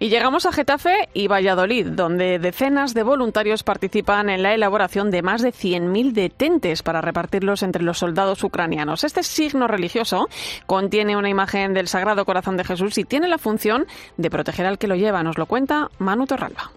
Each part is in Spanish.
Y llegamos a Getafe y Valladolid, donde decenas de voluntarios participan en la elaboración de más de 100.000 detentes para repartirlos entre los soldados ucranianos. Este signo religioso contiene una imagen del Sagrado Corazón de Jesús y tiene la función de proteger al que lo lleva. Nos lo cuenta Manu Torralba.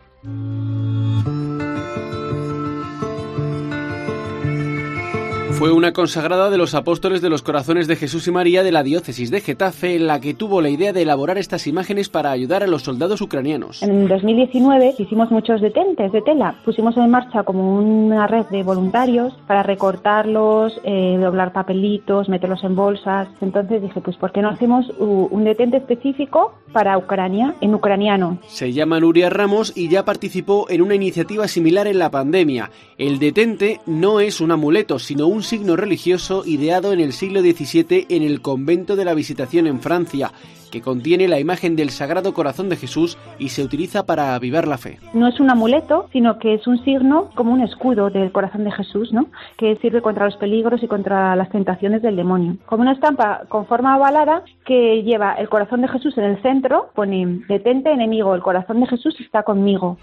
Fue una consagrada de los apóstoles de los corazones de Jesús y María de la diócesis de Getafe la que tuvo la idea de elaborar estas imágenes para ayudar a los soldados ucranianos. En 2019 hicimos muchos detentes de tela. Pusimos en marcha como una red de voluntarios para recortarlos, eh, doblar papelitos, meterlos en bolsas. Entonces dije, pues ¿por qué no hacemos un detente específico para Ucrania, en ucraniano? Se llama Nuria Ramos y ya participó en una iniciativa similar en la pandemia. El detente no es un amuleto, sino un signo religioso ideado en el siglo XVII en el convento de la Visitación en Francia, que contiene la imagen del Sagrado Corazón de Jesús y se utiliza para avivar la fe. No es un amuleto, sino que es un signo como un escudo del corazón de Jesús, ¿no? que sirve contra los peligros y contra las tentaciones del demonio. Como una estampa con forma ovalada que lleva el corazón de Jesús en el centro, pone detente enemigo, el corazón de Jesús está conmigo.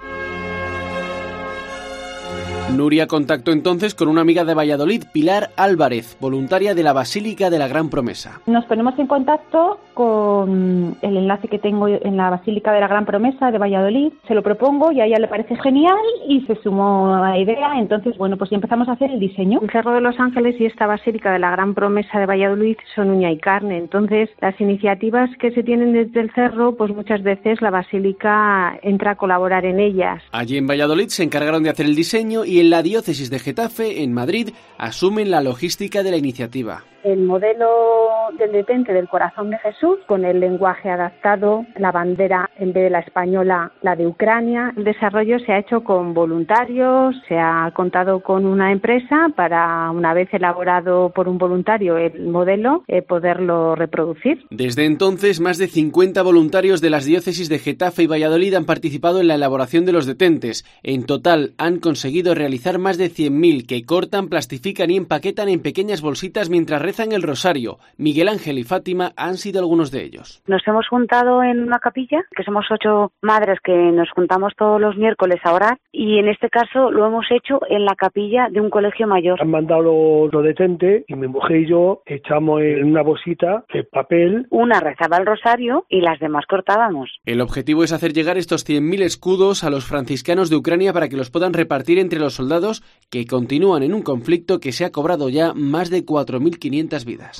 Nuria contactó entonces con una amiga de Valladolid, Pilar Álvarez, voluntaria de la Basílica de la Gran Promesa. Nos ponemos en contacto con el enlace que tengo en la Basílica de la Gran Promesa de Valladolid, se lo propongo y a ella le parece genial y se sumó a la idea, entonces bueno, pues ya empezamos a hacer el diseño. El Cerro de los Ángeles y esta Basílica de la Gran Promesa de Valladolid son uña y carne, entonces las iniciativas que se tienen desde el cerro, pues muchas veces la Basílica entra a colaborar en ellas. Allí en Valladolid se encargaron de hacer el diseño y en la diócesis de Getafe, en Madrid, asumen la logística de la iniciativa. El modelo del detente del corazón de Jesús con el lenguaje adaptado, la bandera en vez de la española, la de Ucrania. El desarrollo se ha hecho con voluntarios, se ha contado con una empresa para, una vez elaborado por un voluntario el modelo, eh, poderlo reproducir. Desde entonces, más de 50 voluntarios de las diócesis de Getafe y Valladolid han participado en la elaboración de los detentes. En total, han conseguido realizar más de 100.000 que cortan, plastifican y empaquetan en pequeñas bolsitas mientras rezan el rosario. Miguel Ángel y Fátima han sido algunos de ellos. Nos hemos juntado en una capilla, que somos ocho madres que nos juntamos todos los miércoles a orar, y en este caso lo hemos hecho en la capilla de un colegio mayor. Han mandado los, detentes y mi mujer y yo echamos en una bolsita de papel. Una rezaba el rosario y las demás cortábamos. El objetivo es hacer llegar estos 100.000 escudos a los franciscanos de Ucrania para que los puedan repartir entre los soldados que continúan en un conflicto que se ha cobrado ya más de 4.500 vidas.